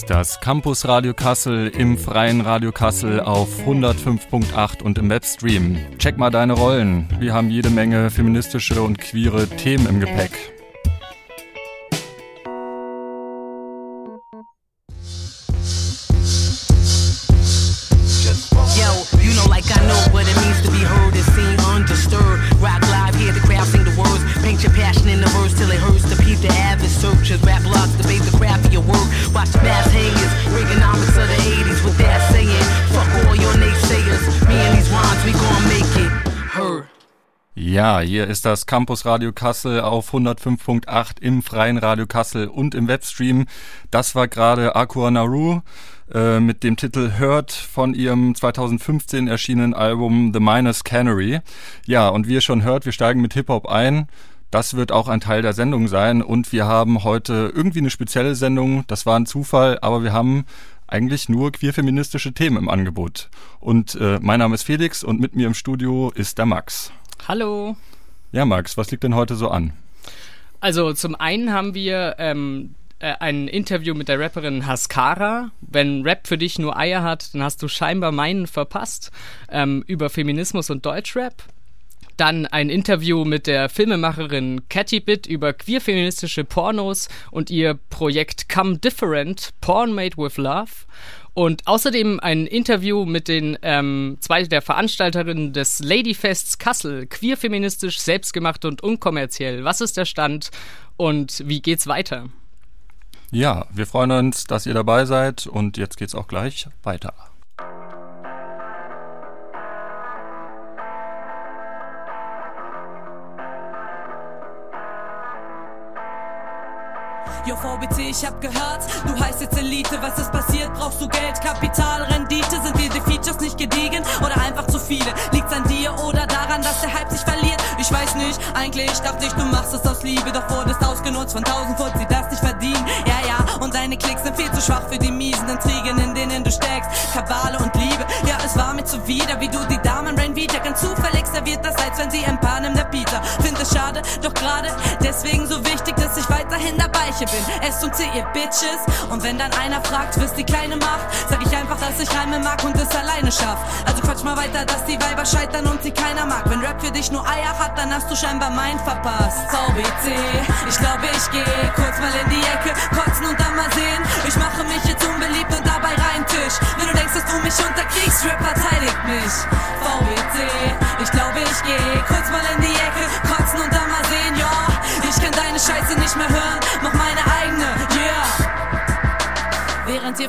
ist das Campus Radio Kassel im freien Radio Kassel auf 105.8 und im Webstream. Check mal deine Rollen. Wir haben jede Menge feministische und queere Themen im Gepäck. Ja, hier ist das Campus Radio Kassel auf 105.8 im freien Radio Kassel und im Webstream. Das war gerade Aqua Naru äh, mit dem Titel Hurt von ihrem 2015 erschienenen Album The Minus Canary. Ja, und wie ihr schon hört, wir steigen mit Hip-Hop ein. Das wird auch ein Teil der Sendung sein und wir haben heute irgendwie eine spezielle Sendung. Das war ein Zufall, aber wir haben eigentlich nur queerfeministische Themen im Angebot. Und äh, mein Name ist Felix und mit mir im Studio ist der Max. Hallo. Ja, Max, was liegt denn heute so an? Also zum einen haben wir ähm, äh, ein Interview mit der Rapperin Haskara. Wenn Rap für dich nur Eier hat, dann hast du scheinbar meinen verpasst ähm, über Feminismus und Deutschrap. Dann ein Interview mit der Filmemacherin Catty Bit über queerfeministische Pornos und ihr Projekt Come Different, Porn Made with Love. Und außerdem ein Interview mit den ähm, zwei der Veranstalterinnen des Ladyfests Kassel, queerfeministisch, selbstgemacht und unkommerziell. Was ist der Stand und wie geht's weiter? Ja, wir freuen uns, dass ihr dabei seid und jetzt geht's auch gleich weiter. VBC, ich hab gehört, du heißt jetzt Elite. Was ist passiert? Brauchst du Geld, Kapital, Rendite? Sind dir die Features nicht gediegen oder einfach zu viele? Liegt's an dir oder daran, dass der Hype sich verliert? Ich weiß nicht, eigentlich dachte ich, du machst es aus Liebe. Doch wurdest ausgenutzt von tausend Volt, sie das nicht verdienen. Ja, ja, und deine Klicks sind viel zu schwach für die miesen Intrigen, in denen du steckst. Kabale und Liebe, ja, es war mir zuwider, wie du die Vita ganz zufällig serviert das, als wenn sie ein Paar nimmt der Pizza. Find es schade, doch gerade deswegen so wichtig, dass ich weiterhin dabei hier bin. S und C, ihr Bitches. Und wenn dann einer fragt, was die Kleine macht, sag ich einfach, dass ich Reime mag und es alleine schaff. Also quatsch mal weiter, dass die Weiber scheitern und sie keiner mag. Wenn Rap für dich nur Eier hat, dann hast du scheinbar mein verpasst. VBC, ich glaube, ich geh kurz mal in die Ecke, kotzen und dann mal sehen. Ich mache mich jetzt unbeliebt und dabei rein Tisch. Wenn du denkst, dass du mich unterkriegst, Rap verteidigt mich. VBC, ich glaube, ich geh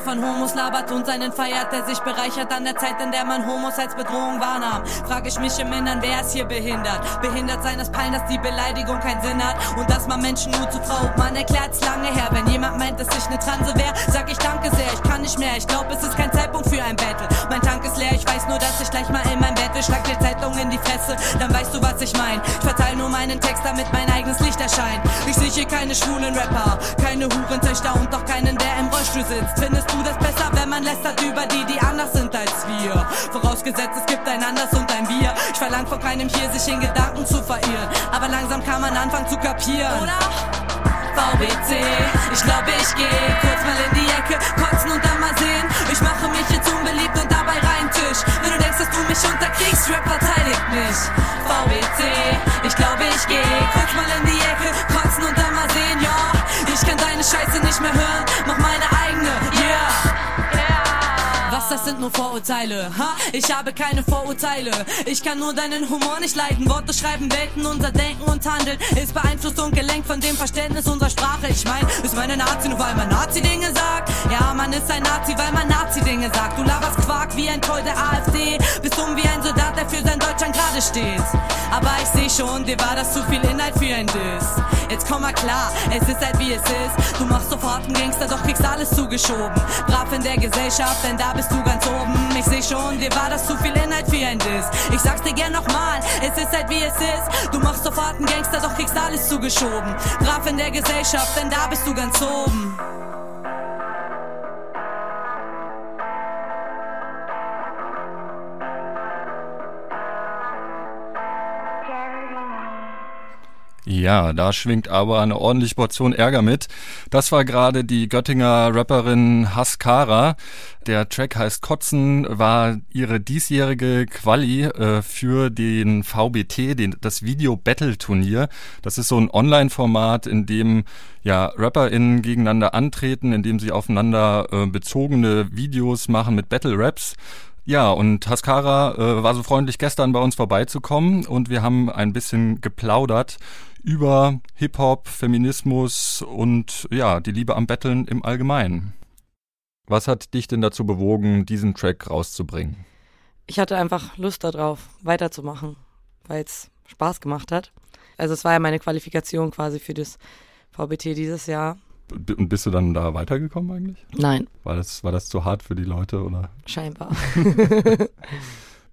von Homos labert und seinen feiert, der sich bereichert an der Zeit, in der man Homos als Bedrohung wahrnahm. Frage ich mich im Innern, wer ist hier behindert? Behindert sein ist Pein, dass die Beleidigung keinen Sinn hat und dass man Menschen nur zu Frau. Man erklärt's lange her, wenn jemand meint, dass ich ne Transe wär, sag ich danke sehr, ich kann nicht mehr. Ich glaub, es ist kein Zeitpunkt für ein Battle. Mein Tank ist leer, ich weiß nur, dass ich gleich mal in mein Bett will. Schlag dir Zeitung in die Fresse, dann weißt du, was ich mein. Ich verteile nur meinen Text, damit mein eigenes Licht erscheint. Ich sehe hier keine schwulen Rapper, keine Hurentöchter und auch keinen, der im Rollstuhl sitzt. Findest du das besser, wenn man lästert über die, die anders sind als wir? Vorausgesetzt, es gibt ein Anders und ein Wir. Ich verlang von keinem hier, sich in Gedanken zu verirren. Aber langsam kann man anfangen zu kapieren. Oder? VBC, ich glaube, ich geh kurz mal in die Ecke, kotzen und dann mal sehen. Ich mache mich jetzt unbeliebt und dabei rein Tisch. Wenn du denkst, dass du mich unterkriegst, Rap verteidigt mich. VBC, ich glaube, ich geh kurz mal in die Ecke, kotzen und dann mal sehen, ja. Ich kann deine Scheiße nicht mehr hören, mach meine das sind nur Vorurteile, ha? Ich habe keine Vorurteile. Ich kann nur deinen Humor nicht leiden. Worte schreiben Welten, unser Denken und Handeln ist beeinflusst und gelenkt von dem Verständnis unserer Sprache. Ich mein, ist meine Nazi nur weil man Nazi-Dinge sagt? Ja, man ist ein Nazi, weil man Nazi-Dinge sagt. Du laberst Quark wie ein Troll der AfD. Bist dumm wie ein Soldat, der für sein Deutschland gerade steht. Aber ich seh schon, dir war das zu viel Inhalt für ein Diss. Jetzt komm mal klar, es ist halt wie es ist. Du machst sofort einen Gangster, doch kriegst alles zugeschoben. Brav in der Gesellschaft, denn da bist du ganz oben. Ich seh schon, dir war das zu viel Inhalt für ein Diss. Ich sag's dir gern nochmal, es ist halt wie es ist. Du machst sofort einen Gangster, doch kriegst alles zugeschoben. Brav in der Gesellschaft, denn da bist du ganz oben. Ja, da schwingt aber eine ordentliche Portion Ärger mit. Das war gerade die Göttinger Rapperin Haskara. Der Track heißt Kotzen, war ihre diesjährige Quali äh, für den VBT, den, das Video Battle Turnier. Das ist so ein Online-Format, in dem ja RapperInnen gegeneinander antreten, in dem sie aufeinander äh, bezogene Videos machen mit Battle Raps. Ja, und Haskara äh, war so freundlich, gestern bei uns vorbeizukommen und wir haben ein bisschen geplaudert über Hip-Hop, Feminismus und ja, die Liebe am Betteln im Allgemeinen. Was hat dich denn dazu bewogen, diesen Track rauszubringen? Ich hatte einfach Lust darauf, weiterzumachen, weil es Spaß gemacht hat. Also es war ja meine Qualifikation quasi für das VBT dieses Jahr. Und bist du dann da weitergekommen eigentlich? Nein. War das, war das zu hart für die Leute oder? Scheinbar.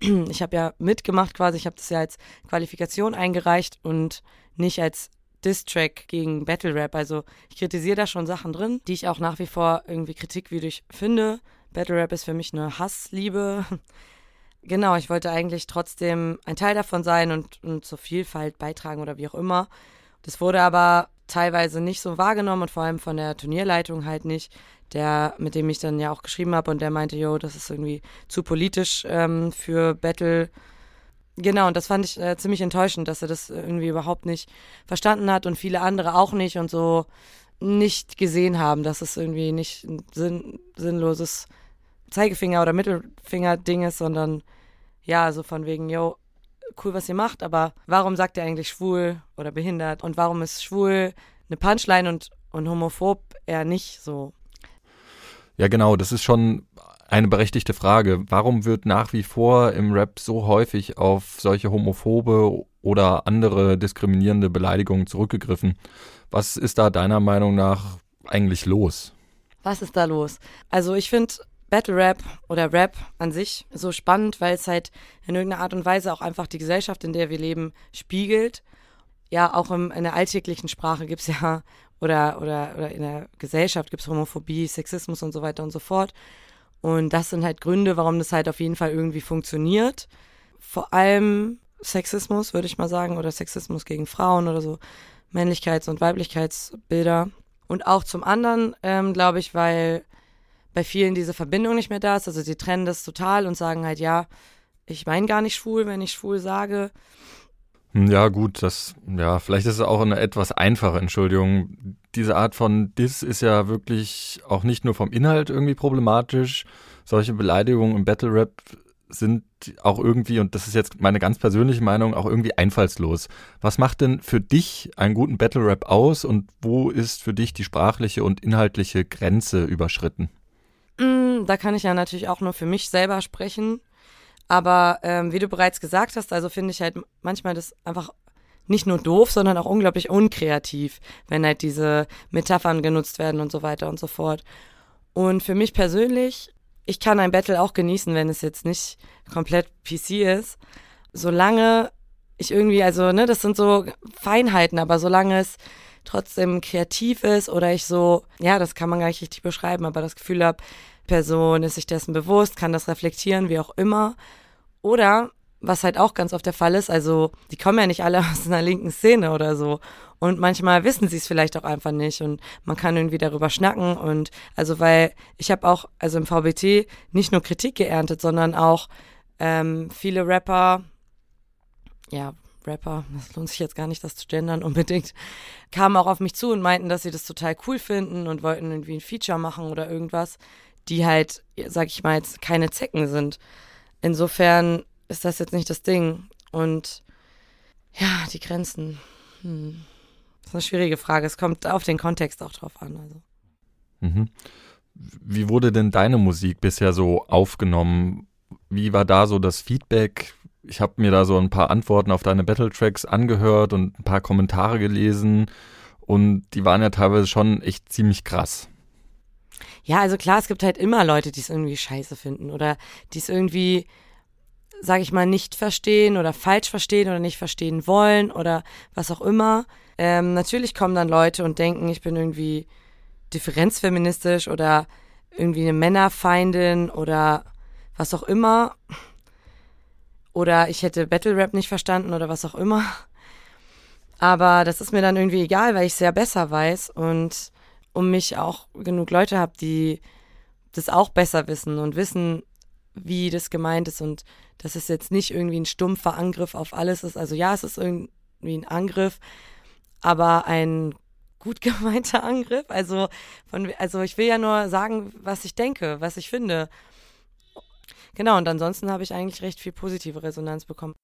ich habe ja mitgemacht quasi, ich habe das ja als Qualifikation eingereicht und nicht als Diss-Track gegen Battle Rap. Also ich kritisiere da schon Sachen drin, die ich auch nach wie vor irgendwie kritikwürdig finde. Battle Rap ist für mich eine Hassliebe. Genau, ich wollte eigentlich trotzdem ein Teil davon sein und, und zur Vielfalt beitragen oder wie auch immer. Das wurde aber teilweise nicht so wahrgenommen und vor allem von der Turnierleitung halt nicht, der, mit dem ich dann ja auch geschrieben habe und der meinte, jo, das ist irgendwie zu politisch ähm, für Battle Genau, und das fand ich äh, ziemlich enttäuschend, dass er das irgendwie überhaupt nicht verstanden hat und viele andere auch nicht und so nicht gesehen haben, dass es irgendwie nicht ein sinn sinnloses Zeigefinger- oder Mittelfinger-Ding ist, sondern ja, so von wegen, yo, cool, was ihr macht, aber warum sagt ihr eigentlich schwul oder behindert und warum ist schwul eine Punchline und, und homophob eher nicht so? Ja, genau, das ist schon eine berechtigte Frage. Warum wird nach wie vor im Rap so häufig auf solche homophobe oder andere diskriminierende Beleidigungen zurückgegriffen? Was ist da deiner Meinung nach eigentlich los? Was ist da los? Also ich finde Battle Rap oder Rap an sich so spannend, weil es halt in irgendeiner Art und Weise auch einfach die Gesellschaft, in der wir leben, spiegelt. Ja, auch im, in der alltäglichen Sprache gibt es ja, oder, oder, oder in der Gesellschaft gibt es Homophobie, Sexismus und so weiter und so fort. Und das sind halt Gründe, warum das halt auf jeden Fall irgendwie funktioniert. Vor allem Sexismus, würde ich mal sagen, oder Sexismus gegen Frauen oder so Männlichkeits- und Weiblichkeitsbilder. Und auch zum anderen, ähm, glaube ich, weil bei vielen diese Verbindung nicht mehr da ist. Also sie trennen das total und sagen halt, ja, ich meine gar nicht schwul, wenn ich schwul sage. Hm, ja, gut, das, ja, vielleicht ist es auch eine etwas einfache Entschuldigung. Diese Art von Diss ist ja wirklich auch nicht nur vom Inhalt irgendwie problematisch. Solche Beleidigungen im Battle Rap sind auch irgendwie, und das ist jetzt meine ganz persönliche Meinung, auch irgendwie einfallslos. Was macht denn für dich einen guten Battle Rap aus und wo ist für dich die sprachliche und inhaltliche Grenze überschritten? Mm, da kann ich ja natürlich auch nur für mich selber sprechen. Aber ähm, wie du bereits gesagt hast, also finde ich halt manchmal das einfach nicht nur doof, sondern auch unglaublich unkreativ, wenn halt diese Metaphern genutzt werden und so weiter und so fort. Und für mich persönlich, ich kann ein Battle auch genießen, wenn es jetzt nicht komplett PC ist, solange ich irgendwie, also, ne, das sind so Feinheiten, aber solange es trotzdem kreativ ist oder ich so, ja, das kann man gar nicht richtig beschreiben, aber das Gefühl habe, Person ist sich dessen bewusst, kann das reflektieren, wie auch immer. Oder, was halt auch ganz oft der Fall ist, also die kommen ja nicht alle aus einer linken Szene oder so. Und manchmal wissen sie es vielleicht auch einfach nicht und man kann irgendwie darüber schnacken und also weil ich habe auch, also im VBT nicht nur Kritik geerntet, sondern auch ähm, viele Rapper, ja, Rapper, das lohnt sich jetzt gar nicht, das zu gendern unbedingt, kamen auch auf mich zu und meinten, dass sie das total cool finden und wollten irgendwie ein Feature machen oder irgendwas, die halt, sag ich mal, jetzt keine Zecken sind. Insofern ist das jetzt nicht das Ding. Und ja, die Grenzen. Hm. Das ist eine schwierige Frage. Es kommt auf den Kontext auch drauf an. Also. Mhm. Wie wurde denn deine Musik bisher so aufgenommen? Wie war da so das Feedback? Ich habe mir da so ein paar Antworten auf deine Battle Tracks angehört und ein paar Kommentare gelesen und die waren ja teilweise schon echt ziemlich krass. Ja, also klar, es gibt halt immer Leute, die es irgendwie scheiße finden oder die es irgendwie, sag ich mal, nicht verstehen oder falsch verstehen oder nicht verstehen wollen oder was auch immer. Ähm, natürlich kommen dann Leute und denken, ich bin irgendwie differenzfeministisch oder irgendwie eine Männerfeindin oder was auch immer. Oder ich hätte Battle Rap nicht verstanden oder was auch immer. Aber das ist mir dann irgendwie egal, weil ich es ja besser weiß und um mich auch genug Leute habe, die das auch besser wissen und wissen, wie das gemeint ist und dass es jetzt nicht irgendwie ein stumpfer Angriff auf alles ist. Also ja, es ist irgendwie ein Angriff, aber ein gut gemeinter Angriff. Also, von, also ich will ja nur sagen, was ich denke, was ich finde. Genau, und ansonsten habe ich eigentlich recht viel positive Resonanz bekommen.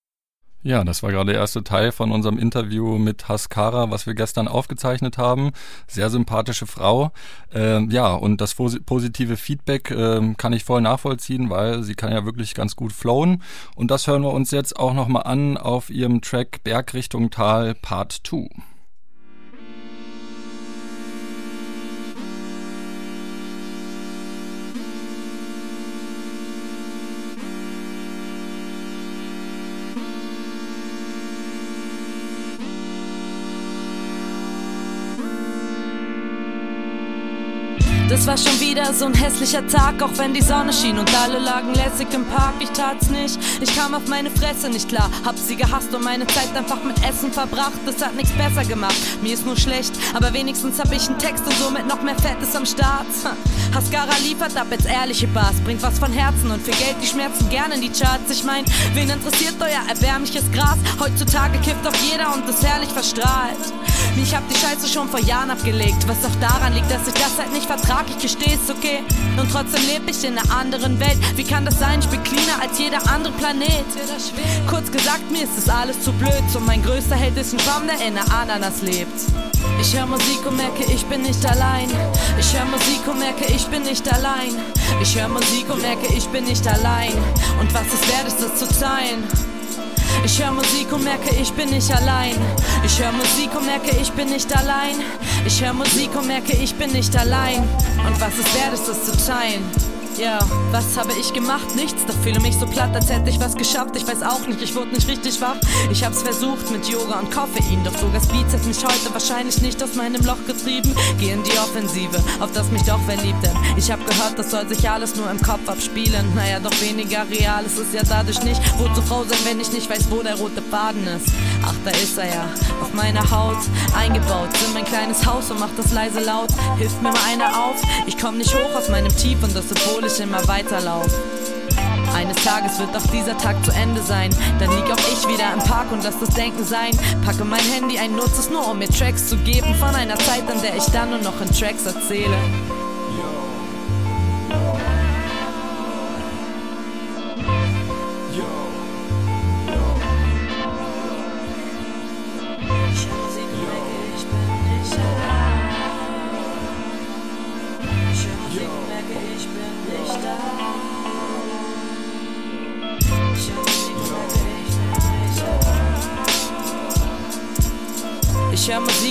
Ja, das war gerade der erste Teil von unserem Interview mit Haskara, was wir gestern aufgezeichnet haben. Sehr sympathische Frau. Ähm, ja, und das positive Feedback ähm, kann ich voll nachvollziehen, weil sie kann ja wirklich ganz gut flowen. Und das hören wir uns jetzt auch nochmal an auf ihrem Track Bergrichtung Tal Part 2. war schon wieder so ein hässlicher Tag, auch wenn die Sonne schien und alle lagen lässig im Park. Ich tat's nicht, ich kam auf meine Fresse nicht klar. Hab sie gehasst und meine Zeit einfach mit Essen verbracht. Das hat nichts besser gemacht, mir ist nur schlecht. Aber wenigstens hab ich einen Text und somit noch mehr Fettes am Start. Haskara liefert ab jetzt ehrliche Bars, bringt was von Herzen und für Geld die Schmerzen gerne in die Charts. Ich mein, wen interessiert euer erbärmliches Gras? Heutzutage kifft auf jeder und ist herrlich verstrahlt. Ich hab die Scheiße schon vor Jahren abgelegt, was auch daran liegt, dass ich das halt nicht vertrag. Ich gesteh's, okay? Und trotzdem lebe ich in einer anderen Welt. Wie kann das sein? Ich bin cleaner als jeder andere Planet. Kurz gesagt, mir ist das alles zu blöd. Und mein größter Held ist ein Schwamm, der in einer Ananas lebt. Ich höre Musik und merke, ich bin nicht allein. Ich höre Musik und merke, ich bin nicht allein. Ich höre Musik und merke, ich bin nicht allein. Und was es wert ist, das zu teilen. Ich höre Musik und merke, ich bin nicht allein. Ich höre Musik und merke, ich bin nicht allein. Ich höre Musik und merke, ich bin nicht allein. Und was es wert ist, das zu teilen. Ja, yeah. was habe ich gemacht? Nichts, doch fühle mich so platt, als hätte ich was geschafft. Ich weiß auch nicht, ich wurde nicht richtig wach. Ich hab's versucht mit Yoga und Koffein, doch sogar Speeds hat mich heute wahrscheinlich nicht aus meinem Loch getrieben. Geh in die Offensive, auf das mich doch verliebt, denn ich hab gehört, das soll sich alles nur im Kopf abspielen. Naja, doch weniger real ist es ja dadurch nicht. Wozu Frau sein, wenn ich nicht weiß, wo der rote Faden ist? Ach, da ist er ja, auf meiner Haut, eingebaut in mein kleines Haus und macht das leise laut. Hilft mir mal einer auf, ich komm nicht hoch aus meinem Tief und das Symbol ich immer weiterlaufe. Eines Tages wird auch dieser Tag zu Ende sein. Dann lieg auch ich wieder im Park und lass das Denken sein. Packe mein Handy ein, nutze es nur, um mir Tracks zu geben. Von einer Zeit, an der ich dann nur noch in Tracks erzähle.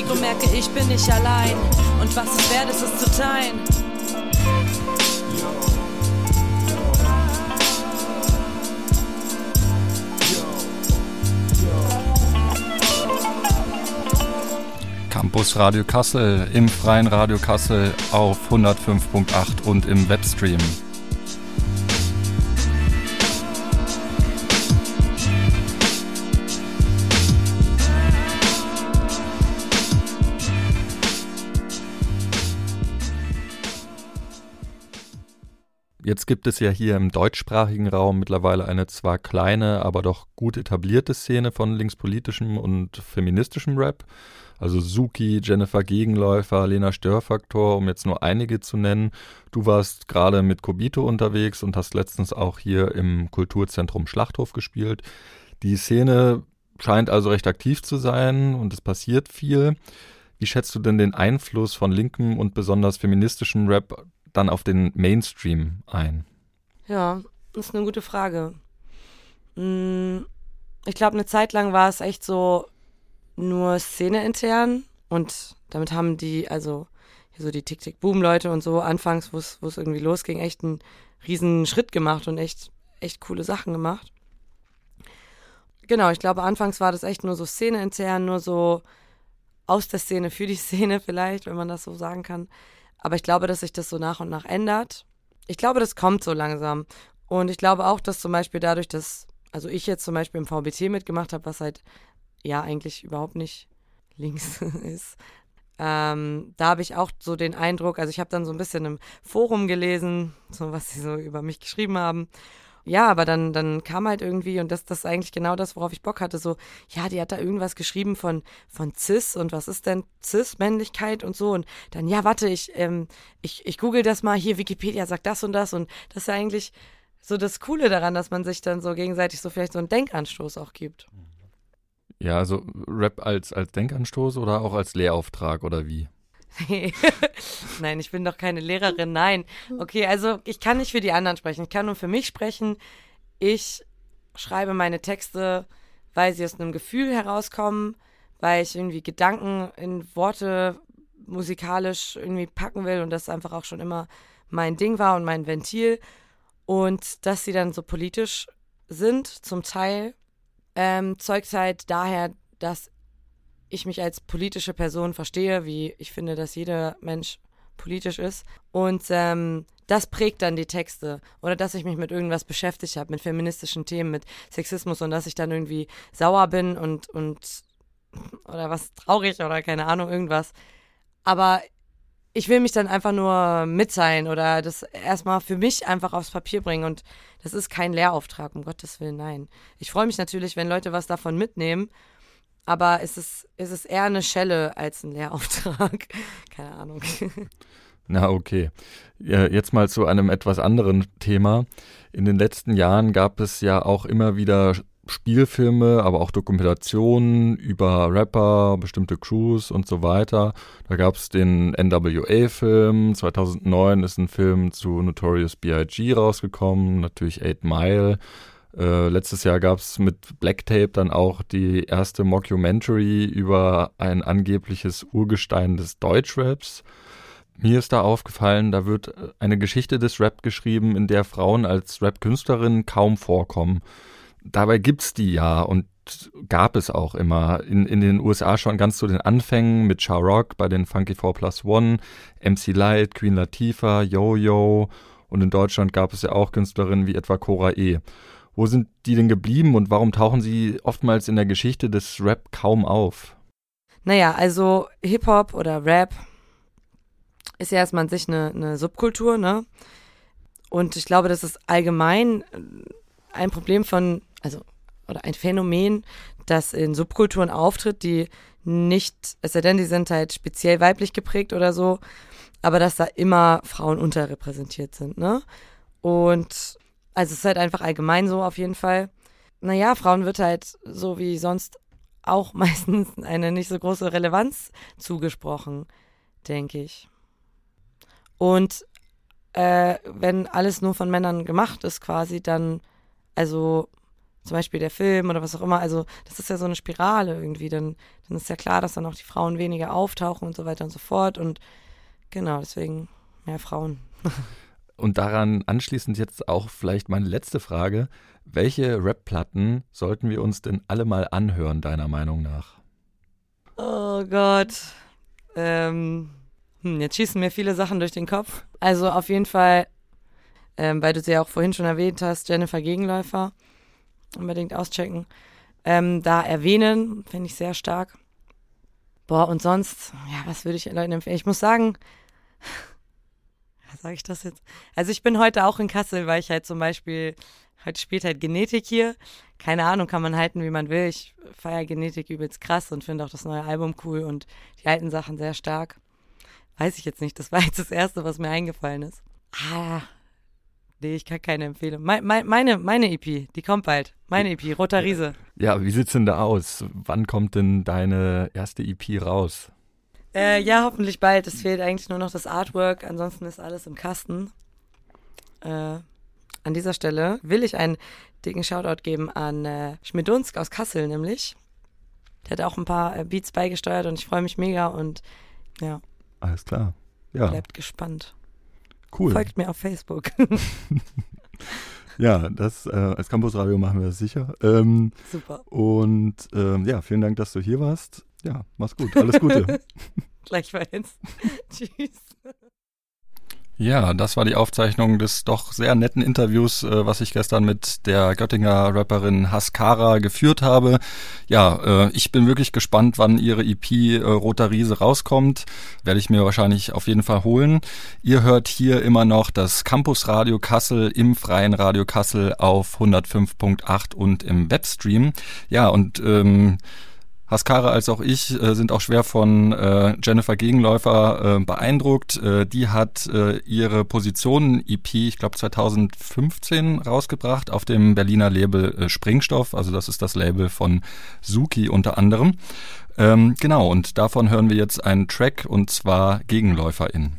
Ich und merke, ich bin nicht allein. Und was es wert ist, es zu teilen. Campus Radio Kassel im freien Radio Kassel auf 105.8 und im Webstream. Jetzt gibt es ja hier im deutschsprachigen Raum mittlerweile eine zwar kleine, aber doch gut etablierte Szene von linkspolitischem und feministischem Rap. Also Suki, Jennifer Gegenläufer, Lena Störfaktor, um jetzt nur einige zu nennen. Du warst gerade mit Kobito unterwegs und hast letztens auch hier im Kulturzentrum Schlachthof gespielt. Die Szene scheint also recht aktiv zu sein und es passiert viel. Wie schätzt du denn den Einfluss von linkem und besonders feministischem Rap dann auf den Mainstream ein? Ja, das ist eine gute Frage. Hm, ich glaube, eine Zeit lang war es echt so nur Szene intern und damit haben die, also so die Tick-Tick-Boom-Leute und so anfangs, wo es irgendwie losging, echt einen riesen Schritt gemacht und echt, echt coole Sachen gemacht. Genau, ich glaube, anfangs war das echt nur so Szene intern, nur so aus der Szene für die Szene vielleicht, wenn man das so sagen kann. Aber ich glaube, dass sich das so nach und nach ändert. Ich glaube, das kommt so langsam. Und ich glaube auch, dass zum Beispiel dadurch, dass, also ich jetzt zum Beispiel im VBT mitgemacht habe, was halt ja eigentlich überhaupt nicht links ist. Ähm, da habe ich auch so den Eindruck, also ich habe dann so ein bisschen im Forum gelesen, so was sie so über mich geschrieben haben. Ja, aber dann, dann kam halt irgendwie, und das, das ist eigentlich genau das, worauf ich Bock hatte, so, ja, die hat da irgendwas geschrieben von, von Cis und was ist denn Cis-Männlichkeit und so. Und dann, ja, warte, ich, ähm, ich, ich google das mal, hier Wikipedia sagt das und das. Und das ist ja eigentlich so das Coole daran, dass man sich dann so gegenseitig so vielleicht so einen Denkanstoß auch gibt. Ja, also Rap als, als Denkanstoß oder auch als Lehrauftrag oder wie? nein, ich bin doch keine Lehrerin, nein. Okay, also ich kann nicht für die anderen sprechen, ich kann nur für mich sprechen. Ich schreibe meine Texte, weil sie aus einem Gefühl herauskommen, weil ich irgendwie Gedanken in Worte musikalisch irgendwie packen will und das einfach auch schon immer mein Ding war und mein Ventil. Und dass sie dann so politisch sind, zum Teil, ähm, zeugt halt daher, dass ich mich als politische Person verstehe, wie ich finde, dass jeder Mensch politisch ist. Und ähm, das prägt dann die Texte. Oder dass ich mich mit irgendwas beschäftigt habe, mit feministischen Themen, mit Sexismus und dass ich dann irgendwie sauer bin und, und oder was traurig oder keine Ahnung, irgendwas. Aber ich will mich dann einfach nur mitteilen oder das erstmal für mich einfach aufs Papier bringen. Und das ist kein Lehrauftrag, um Gottes Willen, nein. Ich freue mich natürlich, wenn Leute was davon mitnehmen aber es ist, es ist eher eine Schelle als ein Lehrauftrag. Keine Ahnung. Na, okay. Jetzt mal zu einem etwas anderen Thema. In den letzten Jahren gab es ja auch immer wieder Spielfilme, aber auch Dokumentationen über Rapper, bestimmte Crews und so weiter. Da gab es den NWA-Film. 2009 ist ein Film zu Notorious B.I.G. rausgekommen, natürlich Eight Mile. Äh, letztes Jahr gab es mit Black Tape dann auch die erste Mockumentary über ein angebliches Urgestein des Deutschraps. Mir ist da aufgefallen, da wird eine Geschichte des Rap geschrieben, in der Frauen als Rap-Künstlerinnen kaum vorkommen. Dabei gibt's die ja und gab es auch immer. In, in den USA schon ganz zu den Anfängen mit Char Rock bei den Funky 4 Plus One, MC Light, Queen Latifah, Yo-Yo und in Deutschland gab es ja auch Künstlerinnen wie etwa Cora E. Wo sind die denn geblieben und warum tauchen sie oftmals in der Geschichte des Rap kaum auf? Naja, also Hip-Hop oder Rap ist ja erstmal an sich eine, eine Subkultur, ne? Und ich glaube, das ist allgemein äh, ein Problem von, also, oder ein Phänomen, das in Subkulturen auftritt, die nicht, es sei denn, die sind halt speziell weiblich geprägt oder so, aber dass da immer Frauen unterrepräsentiert sind, ne? Und also es ist halt einfach allgemein so auf jeden Fall. Naja, Frauen wird halt so wie sonst auch meistens eine nicht so große Relevanz zugesprochen, denke ich. Und äh, wenn alles nur von Männern gemacht ist quasi, dann, also zum Beispiel der Film oder was auch immer, also das ist ja so eine Spirale irgendwie, dann, dann ist ja klar, dass dann auch die Frauen weniger auftauchen und so weiter und so fort und genau, deswegen mehr Frauen. Und daran anschließend jetzt auch vielleicht meine letzte Frage. Welche Rap-Platten sollten wir uns denn alle mal anhören, deiner Meinung nach? Oh Gott. Ähm, hm, jetzt schießen mir viele Sachen durch den Kopf. Also auf jeden Fall, ähm, weil du sie ja auch vorhin schon erwähnt hast, Jennifer Gegenläufer. Unbedingt auschecken. Ähm, da erwähnen, finde ich sehr stark. Boah, und sonst, ja, was würde ich Leuten empfehlen? Ich muss sagen, sage ich das jetzt? Also ich bin heute auch in Kassel, weil ich halt zum Beispiel, heute spielt halt Genetik hier. Keine Ahnung, kann man halten, wie man will. Ich feiere Genetik übelst krass und finde auch das neue Album cool und die alten Sachen sehr stark. Weiß ich jetzt nicht, das war jetzt das Erste, was mir eingefallen ist. Ah, nee, ich kann keine Empfehlung. Me me meine, meine EP, die kommt bald. Meine EP, Roter Riese. Ja, wie sieht's denn da aus? Wann kommt denn deine erste EP raus? Äh, ja, hoffentlich bald. Es fehlt eigentlich nur noch das Artwork. Ansonsten ist alles im Kasten. Äh, an dieser Stelle will ich einen dicken Shoutout geben an äh, Schmidunsk aus Kassel, nämlich. Der hat auch ein paar äh, Beats beigesteuert und ich freue mich mega und ja. Alles klar. Ja. Bleibt gespannt. Cool. Folgt mir auf Facebook. ja, das äh, als Campusradio machen wir das sicher. Ähm, Super. Und ähm, ja, vielen Dank, dass du hier warst. Ja, mach's gut. Alles Gute. Gleichfalls. Tschüss. Ja, das war die Aufzeichnung des doch sehr netten Interviews, äh, was ich gestern mit der Göttinger Rapperin Haskara geführt habe. Ja, äh, ich bin wirklich gespannt, wann ihre EP äh, Roter Riese rauskommt. Werde ich mir wahrscheinlich auf jeden Fall holen. Ihr hört hier immer noch das Campus Radio Kassel im freien Radio Kassel auf 105.8 und im Webstream. Ja, und ähm, Haskara als auch ich äh, sind auch schwer von äh, Jennifer Gegenläufer äh, beeindruckt. Äh, die hat äh, ihre Positionen-EP, ich glaube 2015, rausgebracht auf dem Berliner Label äh, Springstoff. Also das ist das Label von Suki unter anderem. Ähm, genau, und davon hören wir jetzt einen Track und zwar Gegenläuferin.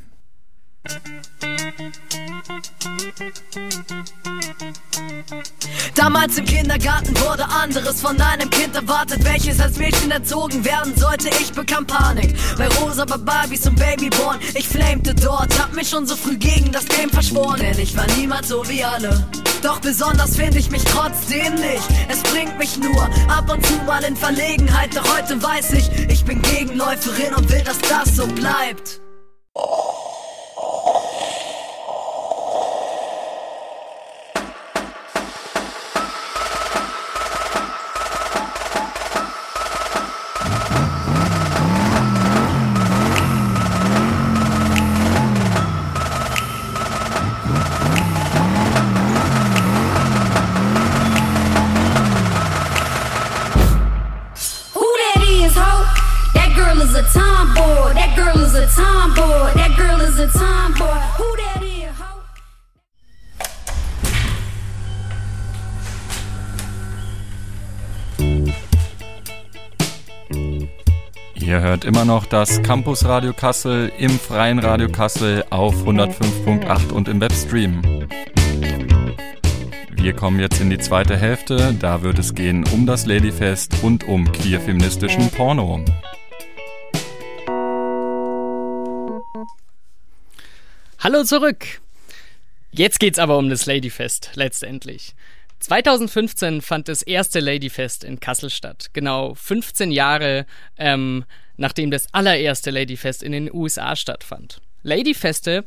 Damals im Kindergarten wurde anderes von einem Kind erwartet, welches als Mädchen erzogen werden sollte. Ich bekam Panik bei Rosa, bei Barbies und Babyborn. Ich flamete dort, hab mich schon so früh gegen das Game verschworen, denn ich war niemals so wie alle. Doch besonders finde ich mich trotzdem nicht. Es bringt mich nur ab und zu mal in Verlegenheit. Doch heute weiß ich, ich bin Gegenläuferin und will, dass das so bleibt. Ihr immer noch das Campus Radio Kassel im freien Radio Kassel auf 105.8 und im Webstream. Wir kommen jetzt in die zweite Hälfte, da wird es gehen um das Ladyfest und um queer-feministischen Porno. Hallo zurück! Jetzt geht's aber um das Ladyfest, letztendlich. 2015 fand das erste Ladyfest in Kassel statt. Genau 15 Jahre ähm, nachdem das allererste Ladyfest in den USA stattfand. Ladyfeste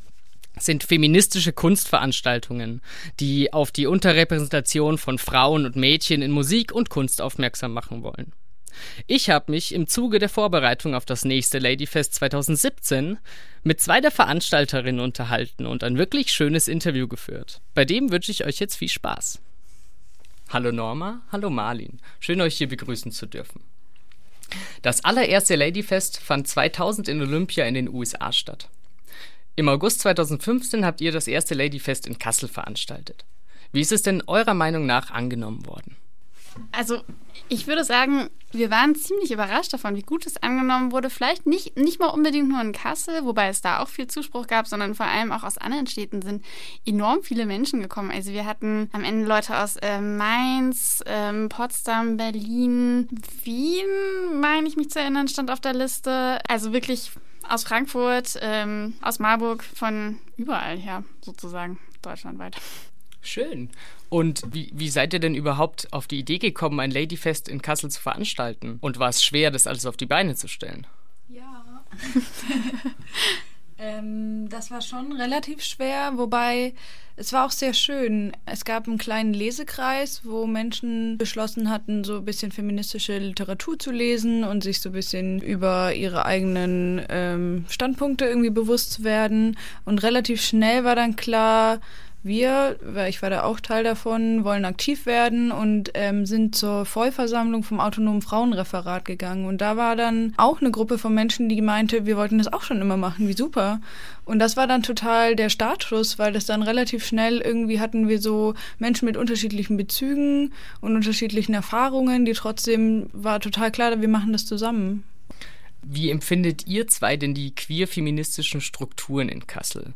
sind feministische Kunstveranstaltungen, die auf die Unterrepräsentation von Frauen und Mädchen in Musik und Kunst aufmerksam machen wollen. Ich habe mich im Zuge der Vorbereitung auf das nächste Ladyfest 2017 mit zwei der Veranstalterinnen unterhalten und ein wirklich schönes Interview geführt. Bei dem wünsche ich euch jetzt viel Spaß. Hallo Norma, hallo Marlin. Schön euch hier begrüßen zu dürfen. Das allererste Ladyfest fand 2000 in Olympia in den USA statt. Im August 2015 habt ihr das erste Ladyfest in Kassel veranstaltet. Wie ist es denn eurer Meinung nach angenommen worden? Also ich würde sagen, wir waren ziemlich überrascht davon, wie gut es angenommen wurde. Vielleicht nicht, nicht mal unbedingt nur in Kassel, wobei es da auch viel Zuspruch gab, sondern vor allem auch aus anderen Städten sind enorm viele Menschen gekommen. Also wir hatten am Ende Leute aus äh, Mainz, ähm, Potsdam, Berlin, Wien, meine ich mich zu erinnern, stand auf der Liste. Also wirklich aus Frankfurt, ähm, aus Marburg, von überall her sozusagen, deutschlandweit. Schön. Und wie, wie seid ihr denn überhaupt auf die Idee gekommen, ein Ladyfest in Kassel zu veranstalten? Und war es schwer, das alles auf die Beine zu stellen? Ja. ähm, das war schon relativ schwer, wobei es war auch sehr schön. Es gab einen kleinen Lesekreis, wo Menschen beschlossen hatten, so ein bisschen feministische Literatur zu lesen und sich so ein bisschen über ihre eigenen ähm, Standpunkte irgendwie bewusst zu werden. Und relativ schnell war dann klar, wir, weil ich war da auch Teil davon, wollen aktiv werden und ähm, sind zur Vollversammlung vom autonomen Frauenreferat gegangen. Und da war dann auch eine Gruppe von Menschen, die meinte, wir wollten das auch schon immer machen, wie super. Und das war dann total der Startschuss, weil das dann relativ schnell irgendwie hatten wir so Menschen mit unterschiedlichen Bezügen und unterschiedlichen Erfahrungen, die trotzdem war total klar, wir machen das zusammen. Wie empfindet ihr zwei denn die queer-feministischen Strukturen in Kassel?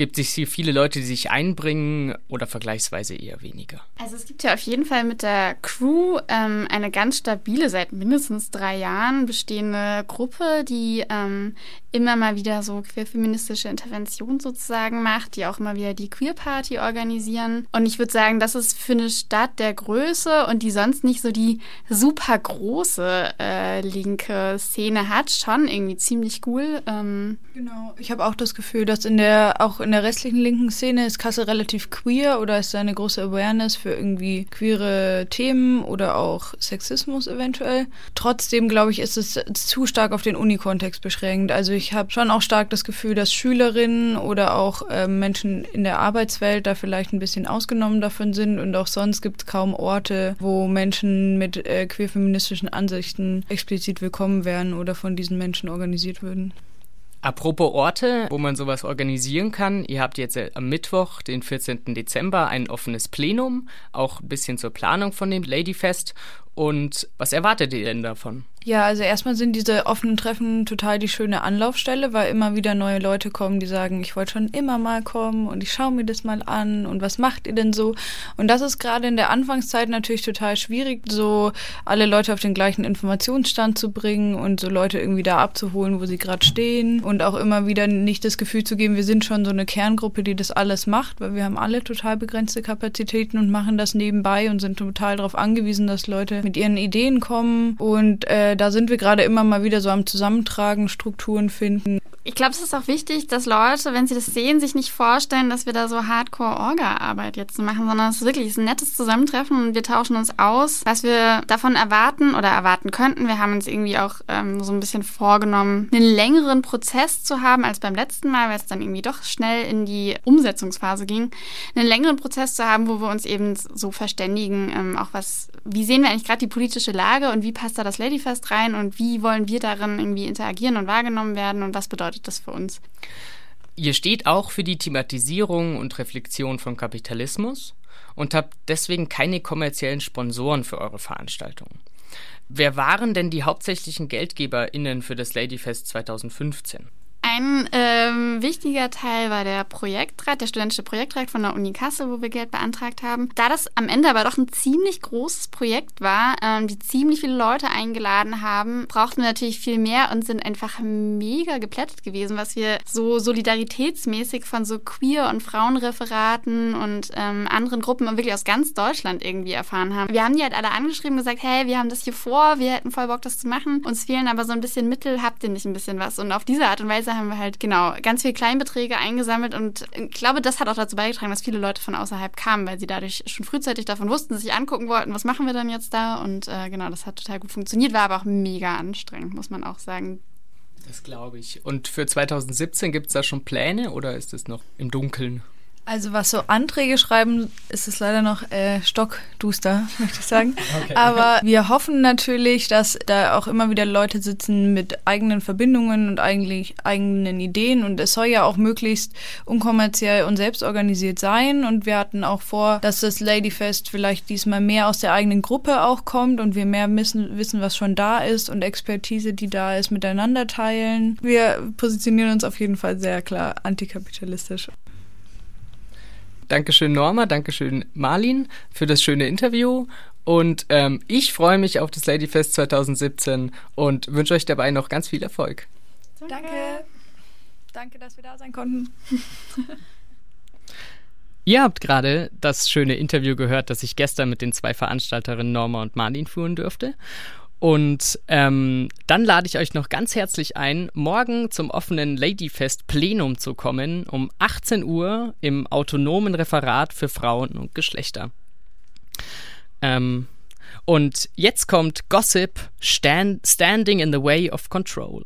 Gibt es hier viele Leute, die sich einbringen oder vergleichsweise eher weniger? Also es gibt ja auf jeden Fall mit der Crew ähm, eine ganz stabile, seit mindestens drei Jahren bestehende Gruppe, die ähm, immer mal wieder so queerfeministische Intervention sozusagen macht, die auch immer wieder die Queer Party organisieren. Und ich würde sagen, das ist für eine Stadt der Größe und die sonst nicht so die super große äh, linke Szene hat, schon irgendwie ziemlich cool. Ähm genau, ich habe auch das Gefühl, dass in der auch in in der restlichen linken Szene ist Kassel relativ queer oder ist da eine große Awareness für irgendwie queere Themen oder auch Sexismus eventuell. Trotzdem, glaube ich, ist es zu stark auf den Unikontext beschränkt. Also ich habe schon auch stark das Gefühl, dass Schülerinnen oder auch äh, Menschen in der Arbeitswelt da vielleicht ein bisschen ausgenommen davon sind und auch sonst gibt es kaum Orte, wo Menschen mit äh, queer-feministischen Ansichten explizit willkommen wären oder von diesen Menschen organisiert würden. Apropos Orte, wo man sowas organisieren kann. Ihr habt jetzt äh, am Mittwoch, den 14. Dezember, ein offenes Plenum, auch ein bisschen zur Planung von dem Ladyfest. Und was erwartet ihr denn davon? Ja, also erstmal sind diese offenen Treffen total die schöne Anlaufstelle, weil immer wieder neue Leute kommen, die sagen, ich wollte schon immer mal kommen und ich schaue mir das mal an und was macht ihr denn so? Und das ist gerade in der Anfangszeit natürlich total schwierig, so alle Leute auf den gleichen Informationsstand zu bringen und so Leute irgendwie da abzuholen, wo sie gerade stehen und auch immer wieder nicht das Gefühl zu geben, wir sind schon so eine Kerngruppe, die das alles macht, weil wir haben alle total begrenzte Kapazitäten und machen das nebenbei und sind total darauf angewiesen, dass Leute mit ihren Ideen kommen und äh, äh, da sind wir gerade immer mal wieder so am Zusammentragen, Strukturen finden ich glaube, es ist auch wichtig, dass Leute, wenn sie das sehen, sich nicht vorstellen, dass wir da so Hardcore-Orga-Arbeit jetzt machen, sondern es ist wirklich ein nettes Zusammentreffen und wir tauschen uns aus, was wir davon erwarten oder erwarten könnten. Wir haben uns irgendwie auch ähm, so ein bisschen vorgenommen, einen längeren Prozess zu haben als beim letzten Mal, weil es dann irgendwie doch schnell in die Umsetzungsphase ging. Einen längeren Prozess zu haben, wo wir uns eben so verständigen, ähm, auch was, wie sehen wir eigentlich gerade die politische Lage und wie passt da das Ladyfest rein und wie wollen wir darin irgendwie interagieren und wahrgenommen werden und was bedeutet bedeutet das für uns? Ihr steht auch für die Thematisierung und Reflexion von Kapitalismus und habt deswegen keine kommerziellen Sponsoren für eure Veranstaltungen. Wer waren denn die hauptsächlichen GeldgeberInnen für das Ladyfest 2015? Ein ähm, wichtiger Teil war der Projektrat, der studentische Projektrat von der Uni Kassel, wo wir Geld beantragt haben. Da das am Ende aber doch ein ziemlich großes Projekt war, ähm, die ziemlich viele Leute eingeladen haben, brauchten wir natürlich viel mehr und sind einfach mega geplättet gewesen, was wir so solidaritätsmäßig von so Queer- und Frauenreferaten und ähm, anderen Gruppen wirklich aus ganz Deutschland irgendwie erfahren haben. Wir haben die halt alle angeschrieben und gesagt, hey, wir haben das hier vor, wir hätten voll Bock, das zu machen. Uns fehlen aber so ein bisschen Mittel, habt ihr nicht ein bisschen was? Und auf diese Art und Weise Weise haben wir halt genau ganz viele Kleinbeträge eingesammelt und ich glaube, das hat auch dazu beigetragen, dass viele Leute von außerhalb kamen, weil sie dadurch schon frühzeitig davon wussten, sich angucken wollten, was machen wir dann jetzt da und äh, genau, das hat total gut funktioniert, war aber auch mega anstrengend, muss man auch sagen. Das glaube ich. Und für 2017 gibt es da schon Pläne oder ist es noch im Dunkeln? Also was so Anträge schreiben, ist es leider noch äh, stockduster, möchte ich sagen. Okay. Aber wir hoffen natürlich, dass da auch immer wieder Leute sitzen mit eigenen Verbindungen und eigentlich eigenen Ideen. Und es soll ja auch möglichst unkommerziell und selbstorganisiert sein. Und wir hatten auch vor, dass das Ladyfest vielleicht diesmal mehr aus der eigenen Gruppe auch kommt und wir mehr wissen, wissen was schon da ist und Expertise, die da ist, miteinander teilen. Wir positionieren uns auf jeden Fall sehr klar antikapitalistisch. Dankeschön Norma, Dankeschön Marlin für das schöne Interview. Und ähm, ich freue mich auf das Ladyfest 2017 und wünsche euch dabei noch ganz viel Erfolg. Danke. Danke, dass wir da sein konnten. Ihr habt gerade das schöne Interview gehört, das ich gestern mit den zwei Veranstalterinnen Norma und Marlin führen durfte. Und ähm, dann lade ich euch noch ganz herzlich ein, morgen zum offenen Ladyfest Plenum zu kommen, um 18 Uhr im autonomen Referat für Frauen und Geschlechter. Ähm, und jetzt kommt Gossip Stand, Standing in the Way of Control.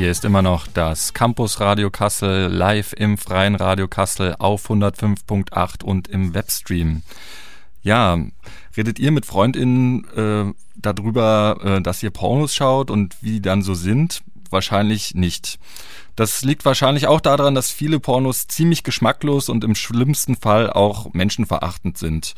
Hier ist immer noch das Campus Radio Kassel live im freien Radio Kassel auf 105.8 und im Webstream. Ja, redet ihr mit FreundInnen äh, darüber, äh, dass ihr Pornos schaut und wie die dann so sind? wahrscheinlich nicht. Das liegt wahrscheinlich auch daran, dass viele Pornos ziemlich geschmacklos und im schlimmsten Fall auch menschenverachtend sind.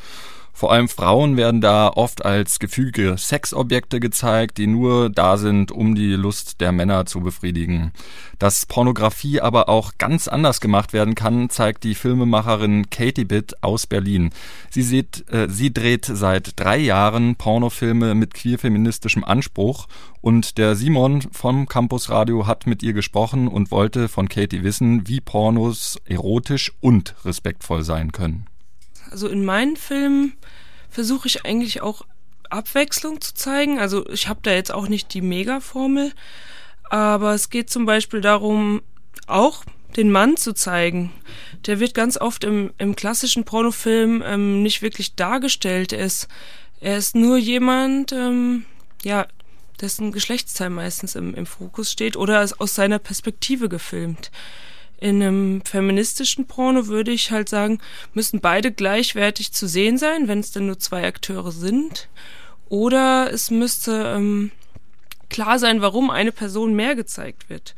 Vor allem Frauen werden da oft als gefügige Sexobjekte gezeigt, die nur da sind, um die Lust der Männer zu befriedigen. Dass Pornografie aber auch ganz anders gemacht werden kann, zeigt die Filmemacherin Katie Bitt aus Berlin. Sie, sieht, äh, sie dreht seit drei Jahren Pornofilme mit queerfeministischem Anspruch und der Simon vom Campus Radio hat mit ihr gesprochen und wollte von Katie wissen, wie Pornos erotisch und respektvoll sein können. Also in meinen Filmen versuche ich eigentlich auch Abwechslung zu zeigen. Also ich habe da jetzt auch nicht die Mega-Formel, aber es geht zum Beispiel darum, auch den Mann zu zeigen. Der wird ganz oft im, im klassischen Pornofilm ähm, nicht wirklich dargestellt. Er ist, er ist nur jemand, ähm, ja, dessen Geschlechtsteil meistens im, im Fokus steht oder ist aus seiner Perspektive gefilmt in einem feministischen Porno würde ich halt sagen, müssen beide gleichwertig zu sehen sein, wenn es denn nur zwei Akteure sind. Oder es müsste ähm, klar sein, warum eine Person mehr gezeigt wird.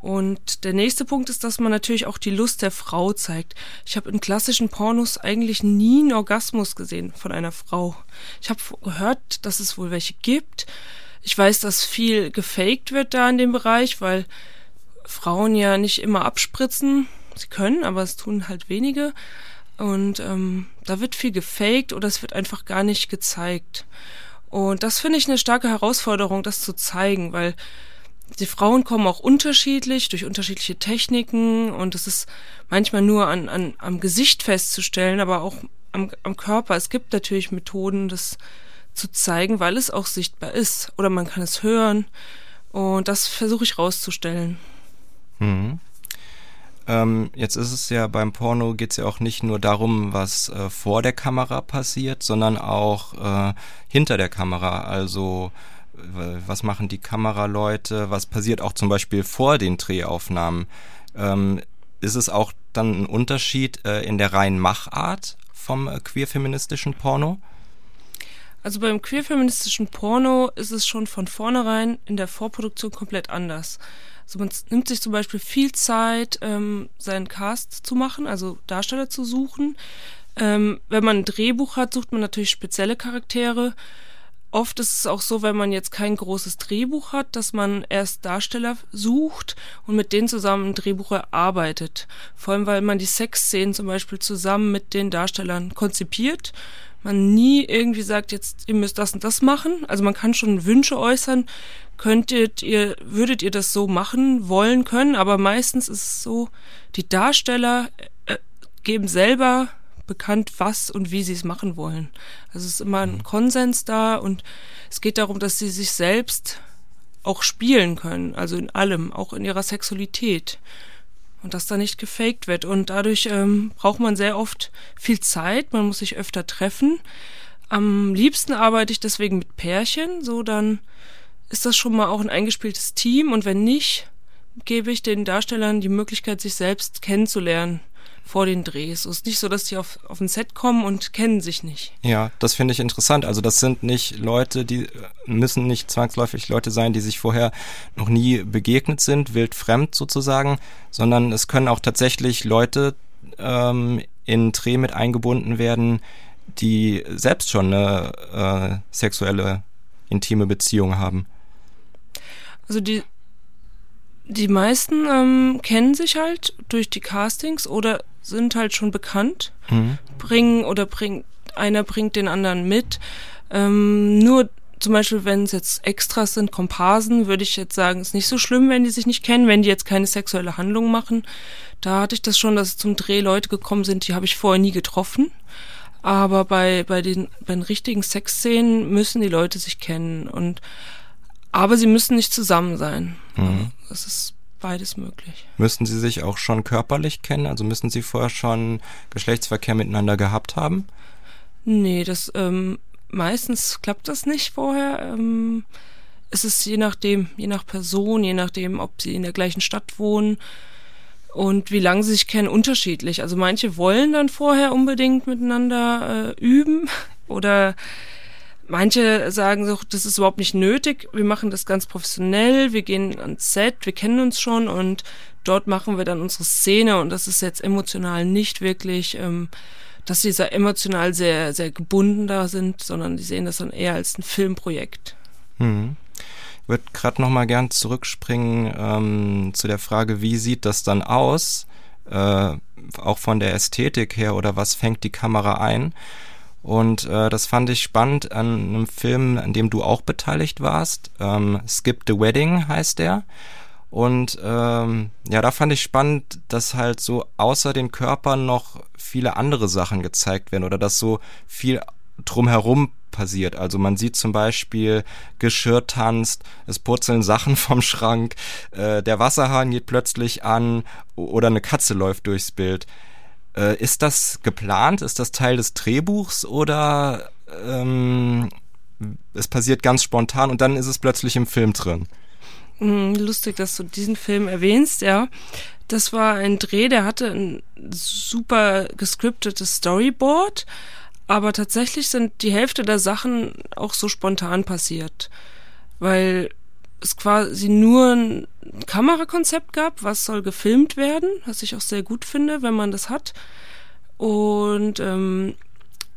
Und der nächste Punkt ist, dass man natürlich auch die Lust der Frau zeigt. Ich habe in klassischen Pornos eigentlich nie einen Orgasmus gesehen von einer Frau. Ich habe gehört, dass es wohl welche gibt. Ich weiß, dass viel gefaked wird da in dem Bereich, weil Frauen ja nicht immer abspritzen. Sie können, aber es tun halt wenige. Und ähm, da wird viel gefaked oder es wird einfach gar nicht gezeigt. Und das finde ich eine starke Herausforderung, das zu zeigen, weil die Frauen kommen auch unterschiedlich durch unterschiedliche Techniken und es ist manchmal nur an, an, am Gesicht festzustellen, aber auch am, am Körper. Es gibt natürlich Methoden, das zu zeigen, weil es auch sichtbar ist oder man kann es hören und das versuche ich rauszustellen. Mhm. Ähm, jetzt ist es ja beim Porno geht es ja auch nicht nur darum, was äh, vor der Kamera passiert, sondern auch äh, hinter der Kamera. Also was machen die Kameraleute, was passiert auch zum Beispiel vor den Drehaufnahmen. Ähm, ist es auch dann ein Unterschied äh, in der reinen Machart vom äh, queer-feministischen Porno? Also beim queer-feministischen Porno ist es schon von vornherein in der Vorproduktion komplett anders. Also man nimmt sich zum Beispiel viel Zeit, ähm, seinen Cast zu machen, also Darsteller zu suchen. Ähm, wenn man ein Drehbuch hat, sucht man natürlich spezielle Charaktere. Oft ist es auch so, wenn man jetzt kein großes Drehbuch hat, dass man erst Darsteller sucht und mit denen zusammen ein Drehbuch erarbeitet. Vor allem, weil man die Sexszenen zum Beispiel zusammen mit den Darstellern konzipiert. Man nie irgendwie sagt, jetzt ihr müsst das und das machen. Also man kann schon Wünsche äußern, könntet ihr, würdet ihr das so machen wollen können, aber meistens ist es so, die Darsteller äh, geben selber bekannt, was und wie sie es machen wollen. Also es ist immer ein mhm. Konsens da und es geht darum, dass sie sich selbst auch spielen können, also in allem, auch in ihrer Sexualität. Und dass da nicht gefaked wird. Und dadurch ähm, braucht man sehr oft viel Zeit, man muss sich öfter treffen. Am liebsten arbeite ich deswegen mit Pärchen, so dann ist das schon mal auch ein eingespieltes Team und wenn nicht, gebe ich den Darstellern die Möglichkeit, sich selbst kennenzulernen vor den Drehs. Es ist nicht so, dass die auf, auf ein Set kommen und kennen sich nicht. Ja, das finde ich interessant. Also das sind nicht Leute, die müssen nicht zwangsläufig Leute sein, die sich vorher noch nie begegnet sind, wildfremd sozusagen, sondern es können auch tatsächlich Leute ähm, in Dreh mit eingebunden werden, die selbst schon eine äh, sexuelle, intime Beziehung haben. Also die, die meisten ähm, kennen sich halt durch die Castings oder sind halt schon bekannt, mhm. bringen oder bringt, einer bringt den anderen mit. Ähm, nur zum Beispiel, wenn es jetzt Extras sind, Komparsen, würde ich jetzt sagen, ist nicht so schlimm, wenn die sich nicht kennen, wenn die jetzt keine sexuelle Handlung machen. Da hatte ich das schon, dass zum Dreh Leute gekommen sind, die habe ich vorher nie getroffen. Aber bei, bei, den, bei den richtigen Sexszenen müssen die Leute sich kennen. Und aber sie müssen nicht zusammen sein. Mhm. Das ist beides möglich. Müssen sie sich auch schon körperlich kennen? Also müssen sie vorher schon Geschlechtsverkehr miteinander gehabt haben? Nee, das ähm, meistens klappt das nicht vorher. Ähm, es ist je nachdem, je nach Person, je nachdem, ob sie in der gleichen Stadt wohnen und wie lange sie sich kennen, unterschiedlich. Also manche wollen dann vorher unbedingt miteinander äh, üben oder manche sagen so, das ist überhaupt nicht nötig, wir machen das ganz professionell, wir gehen ans Set, wir kennen uns schon und dort machen wir dann unsere Szene und das ist jetzt emotional nicht wirklich, ähm, dass sie sehr emotional sehr, sehr gebunden da sind, sondern die sehen das dann eher als ein Filmprojekt. Mhm. Ich würde gerade noch mal gern zurückspringen ähm, zu der Frage, wie sieht das dann aus, äh, auch von der Ästhetik her oder was fängt die Kamera ein? Und äh, das fand ich spannend an einem Film, an dem du auch beteiligt warst. Ähm, Skip the Wedding heißt der. Und ähm, ja, da fand ich spannend, dass halt so außer den Körpern noch viele andere Sachen gezeigt werden oder dass so viel drumherum passiert. Also man sieht zum Beispiel Geschirr tanzt, es purzeln Sachen vom Schrank, äh, der Wasserhahn geht plötzlich an oder eine Katze läuft durchs Bild. Äh, ist das geplant? Ist das Teil des Drehbuchs oder ähm, es passiert ganz spontan und dann ist es plötzlich im Film drin? Hm, lustig, dass du diesen Film erwähnst, ja. Das war ein Dreh, der hatte ein super gescriptetes Storyboard, aber tatsächlich sind die Hälfte der Sachen auch so spontan passiert, weil es quasi nur ein Kamerakonzept gab, was soll gefilmt werden, was ich auch sehr gut finde, wenn man das hat. Und ähm,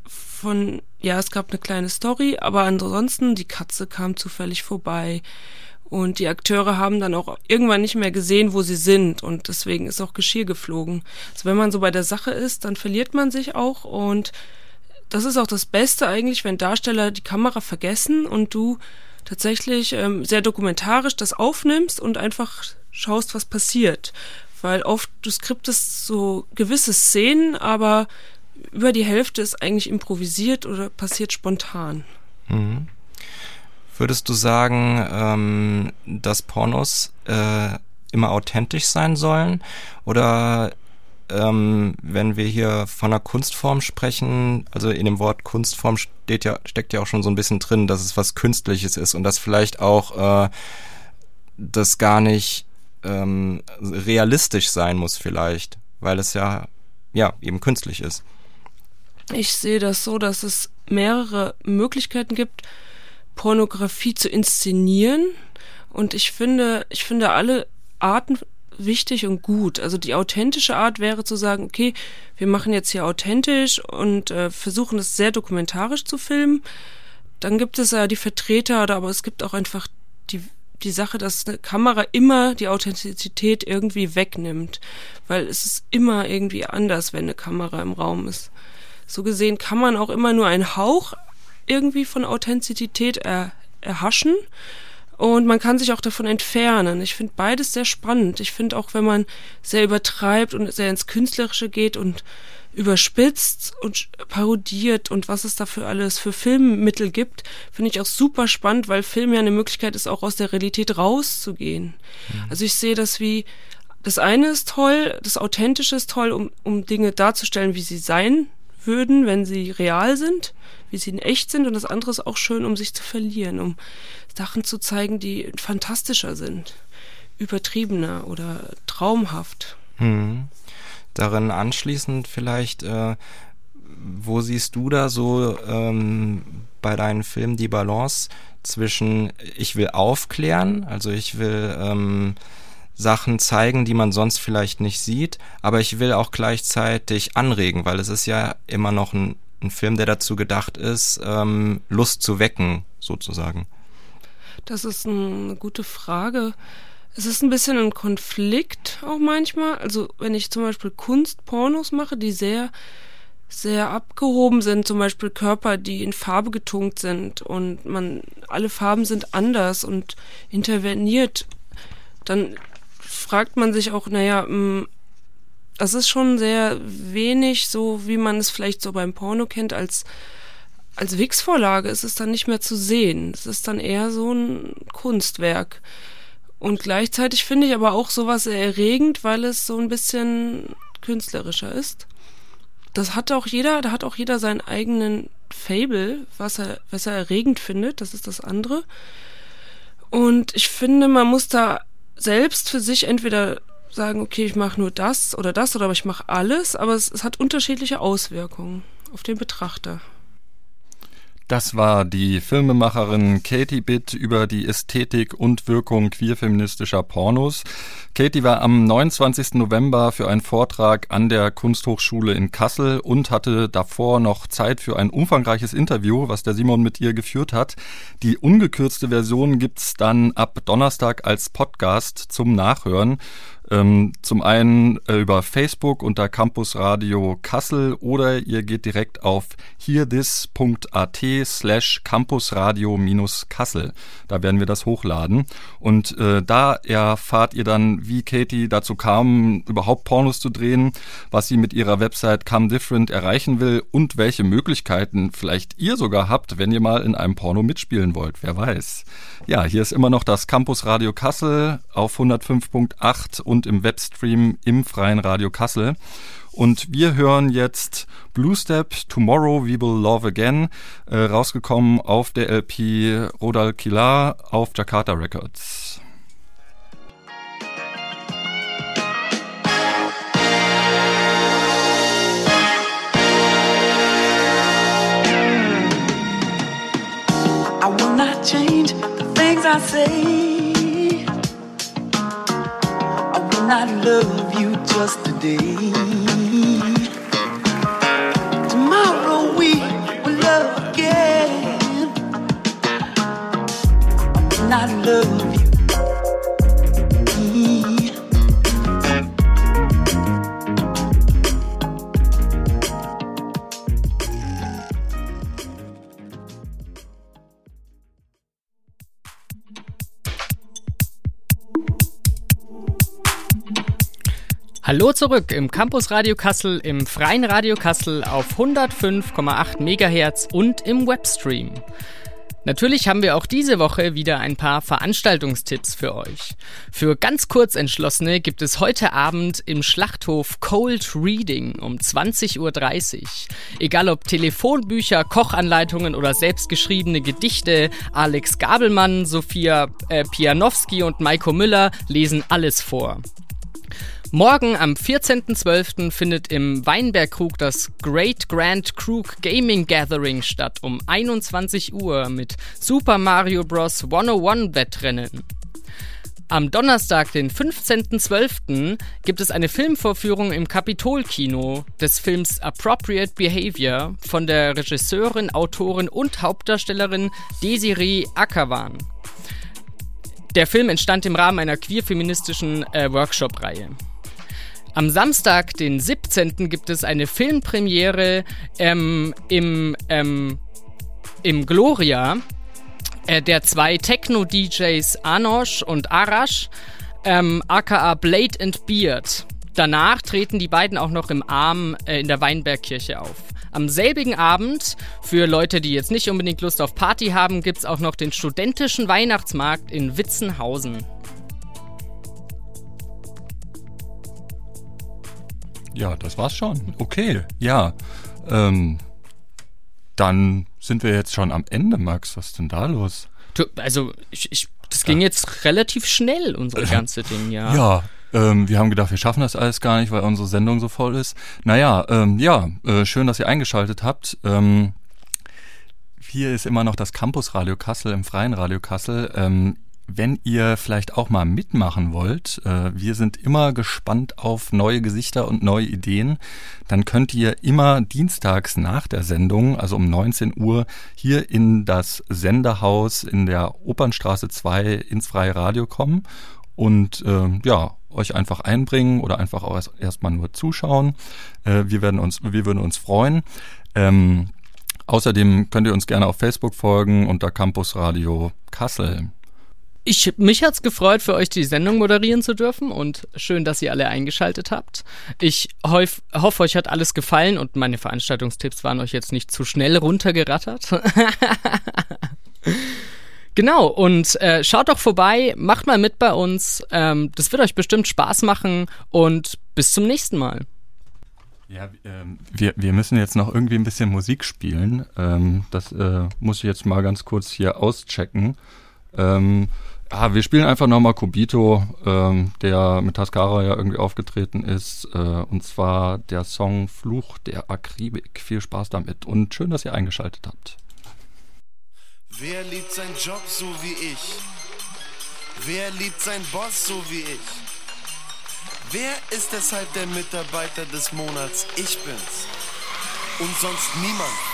von, ja, es gab eine kleine Story, aber ansonsten, die Katze kam zufällig vorbei. Und die Akteure haben dann auch irgendwann nicht mehr gesehen, wo sie sind. Und deswegen ist auch Geschirr geflogen. Also wenn man so bei der Sache ist, dann verliert man sich auch. Und das ist auch das Beste eigentlich, wenn Darsteller die Kamera vergessen und du tatsächlich ähm, sehr dokumentarisch das aufnimmst und einfach schaust, was passiert. Weil oft du skriptest so gewisse Szenen, aber über die Hälfte ist eigentlich improvisiert oder passiert spontan. Mhm. Würdest du sagen, ähm, dass Pornos äh, immer authentisch sein sollen? Oder ähm, wenn wir hier von einer Kunstform sprechen, also in dem Wort Kunstform steht ja, steckt ja auch schon so ein bisschen drin, dass es was Künstliches ist und dass vielleicht auch äh, das gar nicht ähm, realistisch sein muss vielleicht, weil es ja, ja, eben künstlich ist. Ich sehe das so, dass es mehrere Möglichkeiten gibt, Pornografie zu inszenieren. Und ich finde, ich finde alle Arten wichtig und gut. Also die authentische Art wäre zu sagen, okay, wir machen jetzt hier authentisch und äh, versuchen es sehr dokumentarisch zu filmen. Dann gibt es ja die Vertreter, aber es gibt auch einfach die, die Sache, dass eine Kamera immer die Authentizität irgendwie wegnimmt, weil es ist immer irgendwie anders, wenn eine Kamera im Raum ist. So gesehen kann man auch immer nur einen Hauch irgendwie von Authentizität er, erhaschen. Und man kann sich auch davon entfernen. Ich finde beides sehr spannend. Ich finde auch, wenn man sehr übertreibt und sehr ins Künstlerische geht und überspitzt und parodiert und was es dafür alles für Filmmittel gibt, finde ich auch super spannend, weil Film ja eine Möglichkeit ist, auch aus der Realität rauszugehen. Mhm. Also ich sehe das wie, das eine ist toll, das Authentische ist toll, um, um Dinge darzustellen, wie sie sein würden, wenn sie real sind, wie sie in echt sind. Und das andere ist auch schön, um sich zu verlieren, um Sachen zu zeigen, die fantastischer sind, übertriebener oder traumhaft. Hm. Darin anschließend vielleicht, äh, wo siehst du da so ähm, bei deinen Filmen die Balance zwischen ich will aufklären, also ich will ähm, Sachen zeigen, die man sonst vielleicht nicht sieht, aber ich will auch gleichzeitig anregen, weil es ist ja immer noch ein, ein Film, der dazu gedacht ist, ähm, Lust zu wecken, sozusagen. Das ist eine gute Frage. Es ist ein bisschen ein Konflikt auch manchmal. Also wenn ich zum Beispiel Kunstpornos mache, die sehr sehr abgehoben sind, zum Beispiel Körper, die in Farbe getunkt sind und man alle Farben sind anders und interveniert, dann fragt man sich auch, naja, mm, das ist schon sehr wenig so, wie man es vielleicht so beim Porno kennt, als, als Wix-Vorlage ist es dann nicht mehr zu sehen. Es ist dann eher so ein Kunstwerk. Und gleichzeitig finde ich aber auch sowas sehr erregend, weil es so ein bisschen künstlerischer ist. Das hat auch jeder, da hat auch jeder seinen eigenen Fable, was er, was er erregend findet, das ist das andere. Und ich finde, man muss da selbst für sich entweder sagen, okay, ich mache nur das oder das oder ich mache alles, aber es, es hat unterschiedliche Auswirkungen auf den Betrachter. Das war die Filmemacherin Katie Bitt über die Ästhetik und Wirkung queerfeministischer Pornos. Katie war am 29. November für einen Vortrag an der Kunsthochschule in Kassel und hatte davor noch Zeit für ein umfangreiches Interview, was der Simon mit ihr geführt hat. Die ungekürzte Version gibt's dann ab Donnerstag als Podcast zum Nachhören. Ähm, zum einen äh, über Facebook unter Campus Radio Kassel oder ihr geht direkt auf hearthis.at slash campusradio-kassel. Da werden wir das hochladen. Und äh, da erfahrt ihr dann, wie Katie dazu kam, überhaupt Pornos zu drehen, was sie mit ihrer Website Come Different erreichen will und welche Möglichkeiten vielleicht ihr sogar habt, wenn ihr mal in einem Porno mitspielen wollt. Wer weiß. Ja, hier ist immer noch das Campus Radio Kassel auf 105.8 und im Webstream im Freien Radio Kassel. Und wir hören jetzt Blue Step, Tomorrow We Will Love Again, äh, rausgekommen auf der LP Rodal Kilar auf Jakarta Records. Things I say. I will not love you just today. Tomorrow we will love again. I will not love Hallo zurück im Campus Radio Kassel, im freien Radio Kassel auf 105,8 MHz und im Webstream. Natürlich haben wir auch diese Woche wieder ein paar Veranstaltungstipps für euch. Für ganz kurz Entschlossene gibt es heute Abend im Schlachthof Cold Reading um 20.30 Uhr. Egal ob Telefonbücher, Kochanleitungen oder selbstgeschriebene Gedichte, Alex Gabelmann, Sophia äh, Pianowski und Maiko Müller lesen alles vor. Morgen am 14.12. findet im Weinbergkrug das Great Grand Krug Gaming Gathering statt um 21 Uhr mit Super Mario Bros. 101 Wettrennen. Am Donnerstag, den 15.12., gibt es eine Filmvorführung im Kapitolkino des Films Appropriate Behavior von der Regisseurin, Autorin und Hauptdarstellerin Desiree Ackerwan. Der Film entstand im Rahmen einer queer-feministischen äh, Workshop-Reihe. Am Samstag, den 17. gibt es eine Filmpremiere ähm, im, ähm, im Gloria äh, der zwei Techno-DJs Anosh und Arash, ähm, aka Blade and Beard. Danach treten die beiden auch noch im Arm äh, in der Weinbergkirche auf. Am selbigen Abend, für Leute, die jetzt nicht unbedingt Lust auf Party haben, gibt es auch noch den studentischen Weihnachtsmarkt in Witzenhausen. Ja, das war's schon. Okay, ja. Ähm, dann sind wir jetzt schon am Ende, Max. Was ist denn da los? Du, also, ich, ich, das ging jetzt relativ schnell, unsere ganze Ding, ja. Ja, ähm, wir haben gedacht, wir schaffen das alles gar nicht, weil unsere Sendung so voll ist. Naja, ähm, ja, äh, schön, dass ihr eingeschaltet habt. Ähm, hier ist immer noch das Campus Radio Kassel im Freien Radio Kassel. Ähm, wenn ihr vielleicht auch mal mitmachen wollt, äh, wir sind immer gespannt auf neue Gesichter und neue Ideen, dann könnt ihr immer dienstags nach der Sendung, also um 19 Uhr, hier in das Senderhaus in der Opernstraße 2 ins freie Radio kommen und äh, ja, euch einfach einbringen oder einfach auch erstmal nur zuschauen. Äh, wir werden uns, wir würden uns freuen. Ähm, außerdem könnt ihr uns gerne auf Facebook folgen unter Campus Radio Kassel. Ich, mich hat's gefreut, für euch die Sendung moderieren zu dürfen und schön, dass ihr alle eingeschaltet habt. Ich hoff, hoffe, euch hat alles gefallen und meine Veranstaltungstipps waren euch jetzt nicht zu schnell runtergerattert. genau, und äh, schaut doch vorbei, macht mal mit bei uns. Ähm, das wird euch bestimmt Spaß machen und bis zum nächsten Mal. Ja, ähm, wir, wir müssen jetzt noch irgendwie ein bisschen Musik spielen. Ähm, das äh, muss ich jetzt mal ganz kurz hier auschecken. Ähm, ja, wir spielen einfach nochmal Kobito, ähm, der mit Tascara ja irgendwie aufgetreten ist. Äh, und zwar der Song Fluch der Akribik. Viel Spaß damit und schön, dass ihr eingeschaltet habt. Wer liebt seinen Job so wie ich? Wer liebt seinen Boss so wie ich? Wer ist deshalb der Mitarbeiter des Monats? Ich bin's. Und sonst niemand.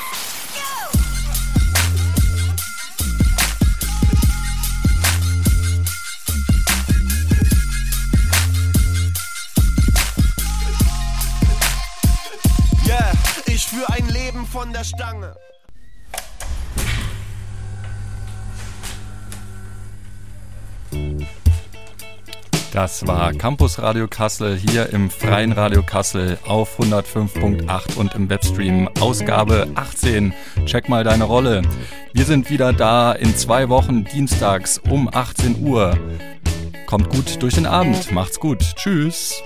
Führe ein Leben von der Stange. Das war Campus Radio Kassel hier im Freien Radio Kassel auf 105.8 und im Webstream Ausgabe 18. Check mal deine Rolle. Wir sind wieder da in zwei Wochen dienstags um 18 Uhr. Kommt gut durch den Abend. Macht's gut. Tschüss.